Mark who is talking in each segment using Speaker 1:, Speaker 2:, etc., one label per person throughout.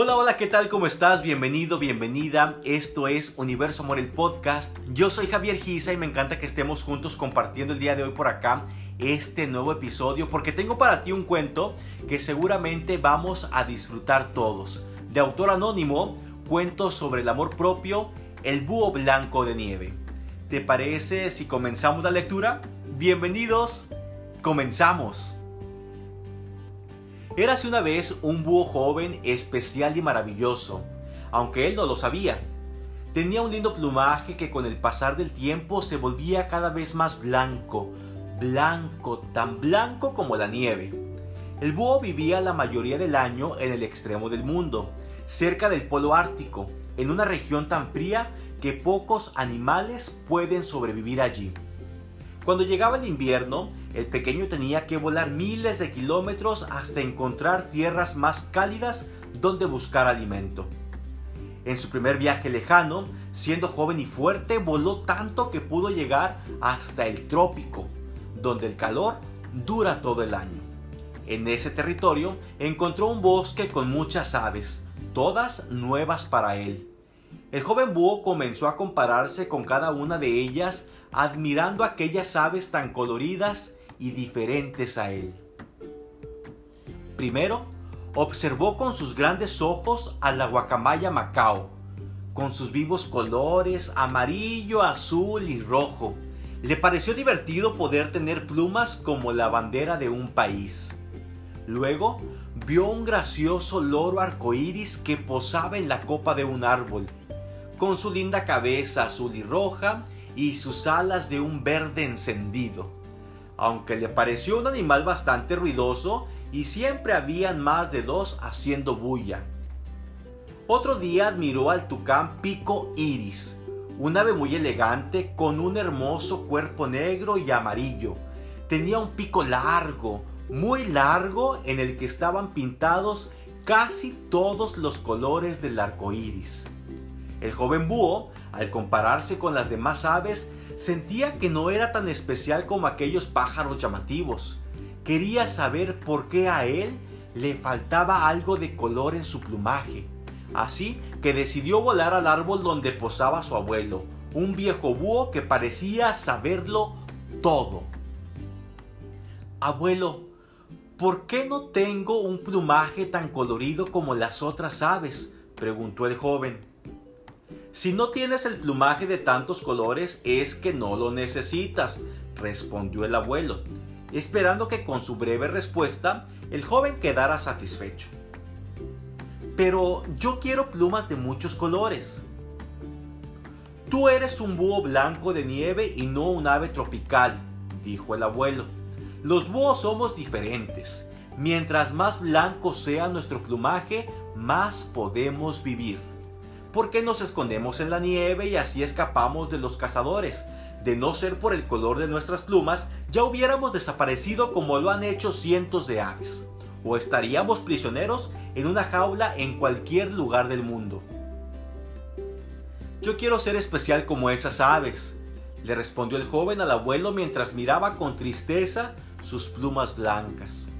Speaker 1: Hola, hola, ¿qué tal? ¿Cómo estás? Bienvenido, bienvenida. Esto es Universo Amor el Podcast. Yo soy Javier Giza y me encanta que estemos juntos compartiendo el día de hoy por acá este nuevo episodio porque tengo para ti un cuento que seguramente vamos a disfrutar todos. De autor anónimo, cuento sobre el amor propio, el búho blanco de nieve. ¿Te parece si comenzamos la lectura? Bienvenidos, comenzamos. Érase una vez un búho joven, especial y maravilloso, aunque él no lo sabía. Tenía un lindo plumaje que con el pasar del tiempo se volvía cada vez más blanco, blanco, tan blanco como la nieve. El búho vivía la mayoría del año en el extremo del mundo, cerca del polo ártico, en una región tan fría que pocos animales pueden sobrevivir allí. Cuando llegaba el invierno, el pequeño tenía que volar miles de kilómetros hasta encontrar tierras más cálidas donde buscar alimento. En su primer viaje lejano, siendo joven y fuerte, voló tanto que pudo llegar hasta el trópico, donde el calor dura todo el año. En ese territorio encontró un bosque con muchas aves, todas nuevas para él. El joven búho comenzó a compararse con cada una de ellas admirando aquellas aves tan coloridas y diferentes a él. Primero, observó con sus grandes ojos a la guacamaya macao, con sus vivos colores amarillo, azul y rojo. Le pareció divertido poder tener plumas como la bandera de un país. Luego, vio un gracioso loro arcoíris que posaba en la copa de un árbol, con su linda cabeza azul y roja y sus alas de un verde encendido. Aunque le pareció un animal bastante ruidoso y siempre habían más de dos haciendo bulla. Otro día admiró al tucán pico iris, un ave muy elegante con un hermoso cuerpo negro y amarillo. Tenía un pico largo, muy largo, en el que estaban pintados casi todos los colores del arco iris. El joven búho al compararse con las demás aves, sentía que no era tan especial como aquellos pájaros llamativos. Quería saber por qué a él le faltaba algo de color en su plumaje. Así que decidió volar al árbol donde posaba su abuelo, un viejo búho que parecía saberlo todo. Abuelo, ¿por qué no tengo un plumaje tan colorido como las otras aves? preguntó el joven. Si no tienes el plumaje de tantos colores es que no lo necesitas, respondió el abuelo, esperando que con su breve respuesta el joven quedara satisfecho. Pero yo quiero plumas de muchos colores. Tú eres un búho blanco de nieve y no un ave tropical, dijo el abuelo. Los búhos somos diferentes. Mientras más blanco sea nuestro plumaje, más podemos vivir. ¿Por qué nos escondemos en la nieve y así escapamos de los cazadores? De no ser por el color de nuestras plumas, ya hubiéramos desaparecido como lo han hecho cientos de aves, o estaríamos prisioneros en una jaula en cualquier lugar del mundo. Yo quiero ser especial como esas aves, le respondió el joven al abuelo mientras miraba con tristeza sus plumas blancas.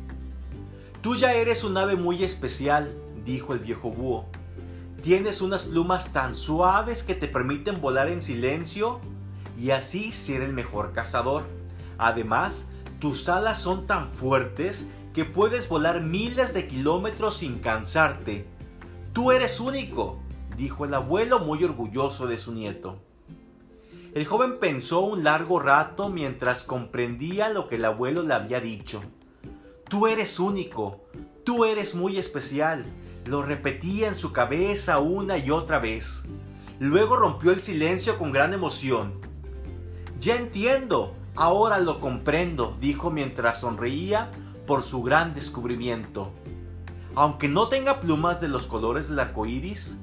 Speaker 1: Tú ya eres un ave muy especial, dijo el viejo búho. Tienes unas plumas tan suaves que te permiten volar en silencio y así ser el mejor cazador. Además, tus alas son tan fuertes que puedes volar miles de kilómetros sin cansarte. Tú eres único, dijo el abuelo muy orgulloso de su nieto. El joven pensó un largo rato mientras comprendía lo que el abuelo le había dicho. Tú eres único, tú eres muy especial, lo repetía en su cabeza una y otra vez. Luego rompió el silencio con gran emoción. Ya entiendo, ahora lo comprendo, dijo mientras sonreía por su gran descubrimiento. Aunque no tenga plumas de los colores del arco iris,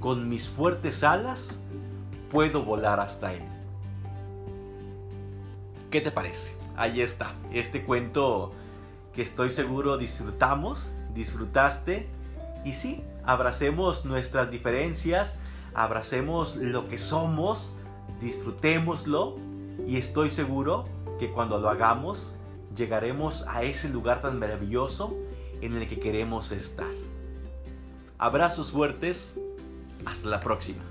Speaker 1: con mis fuertes alas puedo volar hasta él. ¿Qué te parece? Ahí está, este cuento que estoy seguro disfrutamos, disfrutaste y sí, abracemos nuestras diferencias, abracemos lo que somos, disfrutémoslo y estoy seguro que cuando lo hagamos llegaremos a ese lugar tan maravilloso en el que queremos estar. Abrazos fuertes. Hasta la próxima.